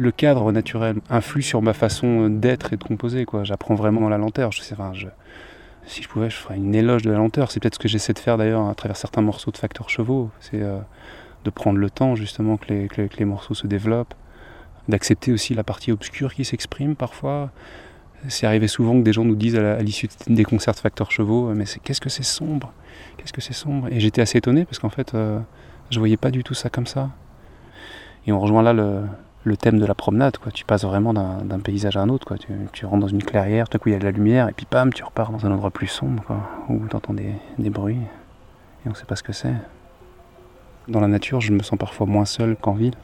le cadre naturel influe sur ma façon d'être et de composer. Quoi. J'apprends vraiment dans la lenteur. Je sais, je, si je pouvais, je ferais une éloge de la lenteur. C'est peut-être ce que j'essaie de faire d'ailleurs à travers certains morceaux de Facteur Chevaux. C'est euh, de prendre le temps justement que les, que les morceaux se développent, d'accepter aussi la partie obscure qui s'exprime parfois. C'est arrivé souvent que des gens nous disent à l'issue des concerts de Facteur Chevaux, mais qu'est-ce que c'est sombre, qu'est-ce que c'est sombre. Et j'étais assez étonné parce qu'en fait, euh, je voyais pas du tout ça comme ça. Et on rejoint là le, le thème de la promenade. Quoi. Tu passes vraiment d'un paysage à un autre. Quoi. Tu, rentres dans une clairière, tout à coup il y a de la lumière, et puis pam, tu repars dans un endroit plus sombre, où tu entends des, des, bruits, et on ne sait pas ce que c'est. Dans la nature, je me sens parfois moins seul qu'en ville.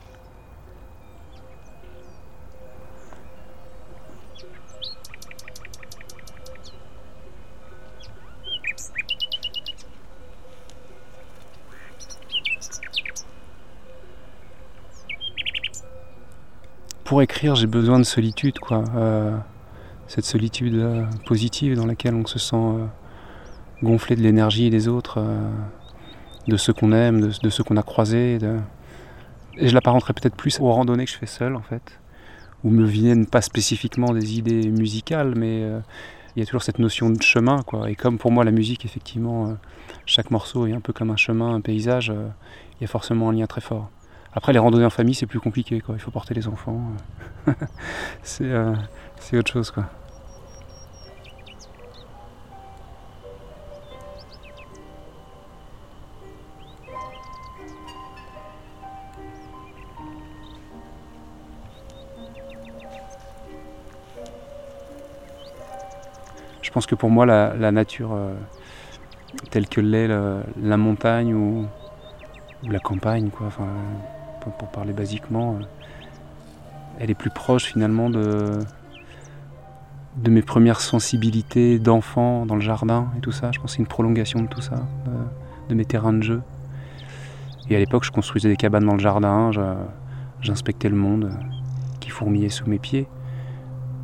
Pour écrire, j'ai besoin de solitude, quoi. Euh, cette solitude euh, positive dans laquelle on se sent euh, gonflé de l'énergie des autres, de ceux qu'on aime, de, ceux qu'on a croisés. Et je l'apparenterais peut-être plus aux randonnées que je fais seul, en fait, où me viennent pas spécifiquement des idées musicales, mais il y a toujours cette notion de chemin, quoi. Et comme pour moi, la musique, effectivement, chaque morceau est un peu comme un chemin, un paysage, il y a forcément un lien très fort. Après, les randonnées en famille, c'est plus compliqué. Quoi. Il faut porter les enfants. Euh, c'est autre chose. Quoi. Je pense que pour moi, la, nature euh, telle que l'est la, montagne ou, la campagne, quoi, pour parler basiquement, euh, elle est plus proche finalement de, de mes premières sensibilités d'enfant dans le jardin et tout ça. Je pense que c'est une prolongation de tout ça, de, mes terrains de jeu. Et à l'époque, je construisais des cabanes dans le jardin, j'inspectais le monde qui fourmillait sous mes pieds.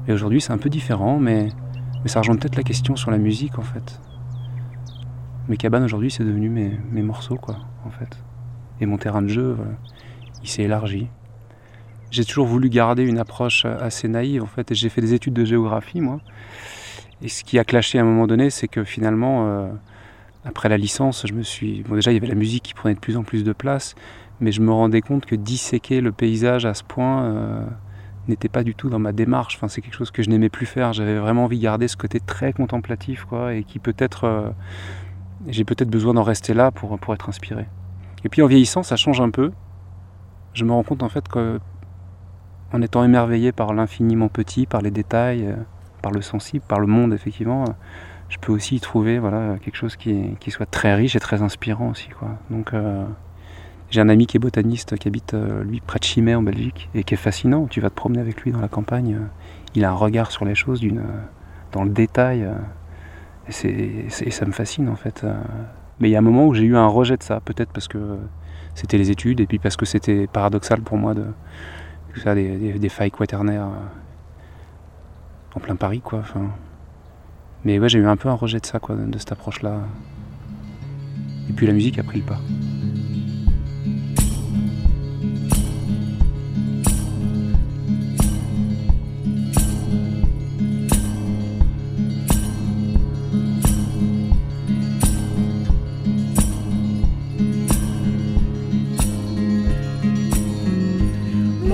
Et aujourd'hui, c'est un peu différent, mais, mais ça rejoint peut-être la question sur la musique en fait. Mes cabanes aujourd'hui, c'est devenu mes, mes, morceaux, quoi, en fait. Et mon terrain de jeu, il s'est élargi. J'ai toujours voulu garder une approche assez naïve en fait, et j'ai fait des études de géographie moi. Et ce qui a clashé à un moment donné, c'est que finalement, euh, après la licence, je me suis. Bon, déjà, il y avait la musique qui prenait de plus en plus de place, mais je me rendais compte que disséquer le paysage à ce point euh, n'était pas du tout dans ma démarche. Enfin, c'est quelque chose que je n'aimais plus faire. J'avais vraiment envie de garder ce côté très contemplatif, quoi, et qui peut-être. Euh, j'ai peut-être besoin d'en rester là pour, pour être inspiré. Et puis en vieillissant, ça change un peu je me rends compte en fait que en étant émerveillé par l'infiniment petit, par les détails, euh, par le sensible, par le monde effectivement, euh, je peux aussi y trouver voilà, quelque chose qui, qui soit très riche et très inspirant aussi. Quoi. Donc euh, j'ai un ami qui est botaniste, qui habite lui près de Chimay en Belgique et qui est fascinant. Tu vas te promener avec lui dans la campagne, il a un regard sur les choses dans le détail et ça me fascine en fait. Mais il y a un moment où j'ai eu un rejet de ça, peut-être parce que c'était les études, et puis parce que c'était paradoxal pour moi de faire des, des, failles quaternaires euh, en plein Paris, quoi. Mais ouais, j'ai eu un peu un rejet de ça, quoi, de cette approche-là. Et puis la musique a pris le pas.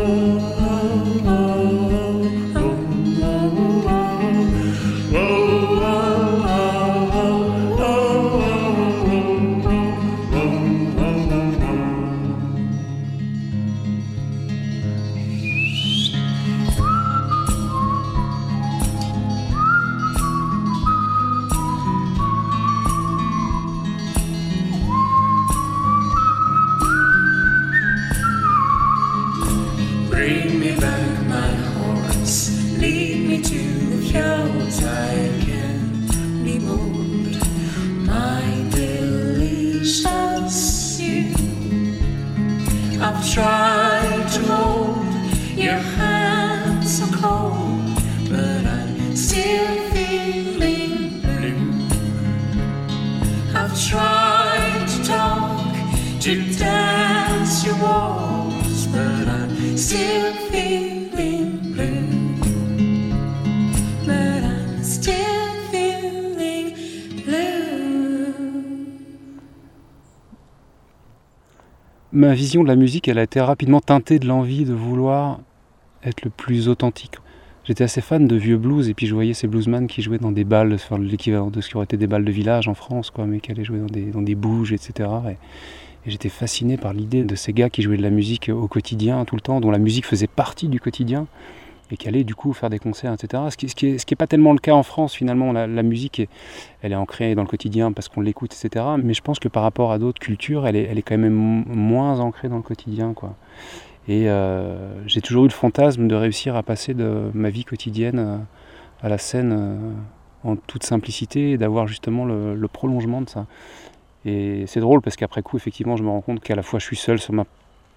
Senhor. Ma vision de la musique, elle a été rapidement teintée de l'envie de vouloir être le plus authentique. J'étais assez fan de vieux blues et puis je voyais ces bluesmen qui jouaient dans des balles, l'équivalent de ce qui aurait été des balles de village en France, quoi, mais qui allaient jouer dans des, dans des bouges, etc. Et, et j'étais fasciné par l'idée de ces gars qui jouaient de la musique au quotidien tout le temps, dont la musique faisait partie du quotidien et qui allait du coup faire des concerts, etc. Ce qui, ce qui, est, ce qui est pas tellement le cas en France finalement. La, musique, est, elle est ancrée dans le quotidien parce qu'on l'écoute, etc. Mais je pense que par rapport à d'autres cultures, elle est, quand même moins ancrée dans le quotidien. Et euh, j'ai toujours eu le fantasme de réussir à passer de ma vie quotidienne euh, à la scène euh, en toute simplicité et d'avoir justement le, prolongement de ça. Et c'est drôle parce qu'après coup, effectivement, je me rends compte qu'à la fois je suis seul sur ma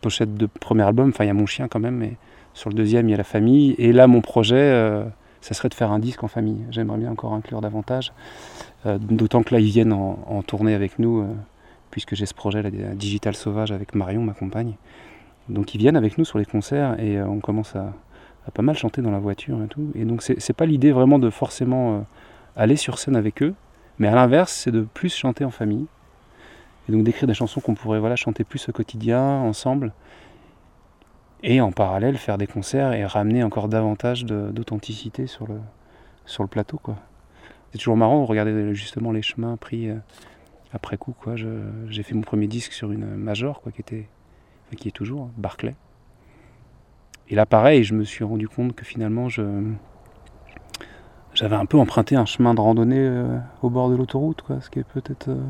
pochette de premier album, enfin il y a mon chien quand même, mais sur le deuxième, il y a la famille. Et là, mon projet, euh, ça serait de faire un disque en famille. J'aimerais bien encore inclure davantage. Euh, D'autant que là, ils viennent en, tournée avec nous, euh, puisque j'ai ce projet, la Digital Sauvage, avec Marion, ma compagne. Donc ils viennent avec nous sur les concerts et on commence à, à, pas mal chanter dans la voiture et tout. Et donc c'est pas l'idée vraiment de forcément aller sur scène avec eux, mais à l'inverse, c'est de plus chanter en famille. Et donc d'écrire des chansons qu'on pourrait voilà, chanter plus au quotidien, ensemble et en parallèle faire des concerts et ramener encore davantage d'authenticité sur le, sur le plateau. C'est toujours marrant de regarder justement les chemins pris euh, après coup. J'ai fait mon premier disque sur une major quoi, qui, était, qui est toujours hein, Barclay. Et là pareil, je me suis rendu compte que finalement je j'avais un peu emprunté un chemin de randonnée euh, au bord de l'autoroute, quoi, ce qui est peut-être euh,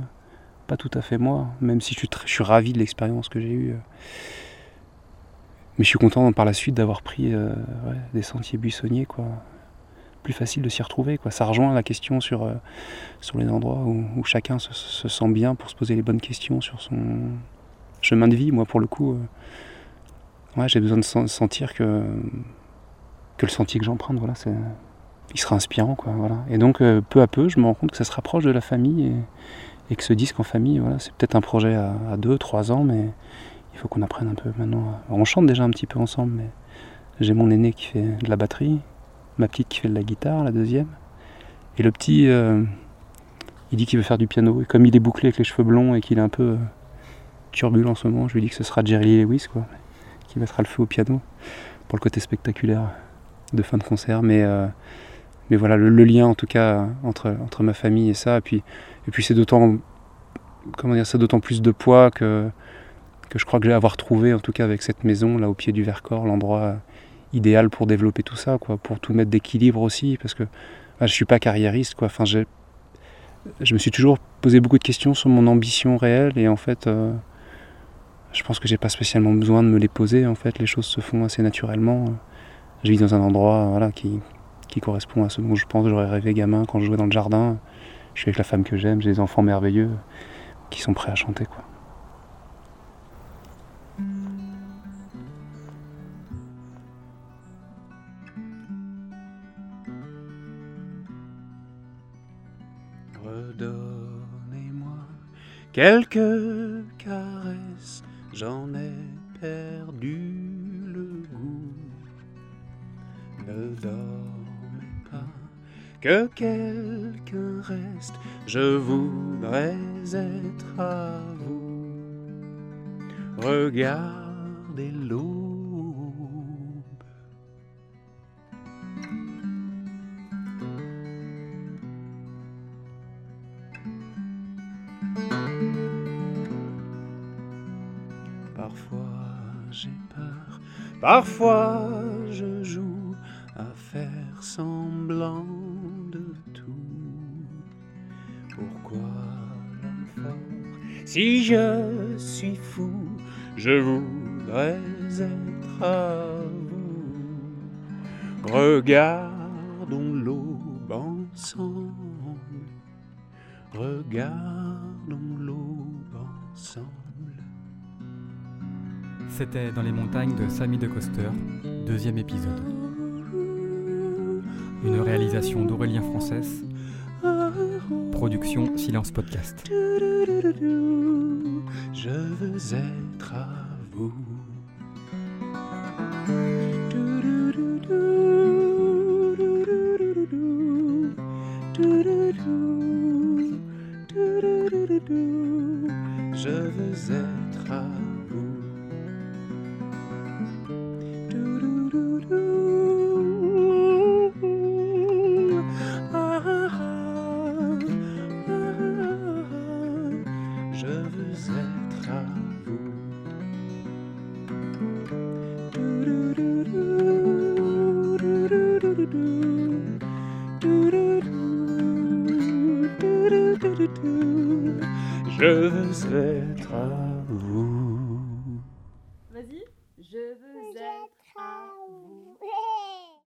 pas tout à fait moi, même si je suis, très, je suis ravi de l'expérience que j'ai eue. Euh, mais je suis content par la suite d'avoir pris euh, des sentiers buissonniers, quoi. Plus facile de s'y retrouver, quoi. Ça rejoint la question sur, euh, sur les endroits où, chacun se, se, sent bien pour se poser les bonnes questions sur son chemin de vie. Moi, pour le coup, ouais, j'ai besoin de sentir que, que le sentier que j'emprunte, voilà, c'est, il sera inspirant, quoi. Voilà. Et donc, peu à peu, je me rends compte que ça se rapproche de la famille et, que ce disque en famille, voilà, c'est peut-être un projet à, à deux, trois ans, mais il faut qu'on apprenne un peu maintenant. On chante déjà un petit peu ensemble, mais j'ai mon aîné qui fait de la batterie, ma petite qui fait de la guitare, la deuxième. Et le petit, euh, il dit qu'il veut faire du piano. Et comme il est bouclé avec les cheveux blonds et qu'il est un peu euh, turbulent en ce moment, je lui dis que ce sera Jerry Lewis, quoi, qui mettra le feu au piano pour le côté spectaculaire de fin de concert. Mais, euh, mais voilà, le, lien en tout cas entre, entre ma famille et ça. Et puis, et puis c'est d'autant, comment dire, ça d'autant plus de poids que que je crois que j'ai avoir trouvé, en tout cas avec cette maison là au pied du Vercors, l'endroit idéal pour développer tout ça, quoi, pour tout mettre d'équilibre aussi, parce que ah, je suis pas carriériste, quoi. Enfin, je me suis toujours posé beaucoup de questions sur mon ambition réelle, et en fait, euh, je pense que j'ai pas spécialement besoin de me les poser. En fait, les choses se font assez naturellement. Je vis dans un endroit, voilà, qui qui correspond à ce dont je pense j'aurais rêvé gamin quand je jouais dans le jardin. Je suis avec la femme que j'aime, j'ai des enfants merveilleux qui sont prêts à chanter, quoi. Redonnez-moi quelques caresses, j'en que quelqu'un reste, je voudrais être à vous. Regardez l'aube. Parfois je joue à faire semblant Si je suis fou, je voudrais être à vous. Regardons l'aube ensemble. Regardons l'aube ensemble. C'était dans les montagnes de Samy de Coster, deuxième épisode. Une réalisation d'Aurélien Française. Production Silence Podcast. Je veux être à vous. Je veux être à vous. Je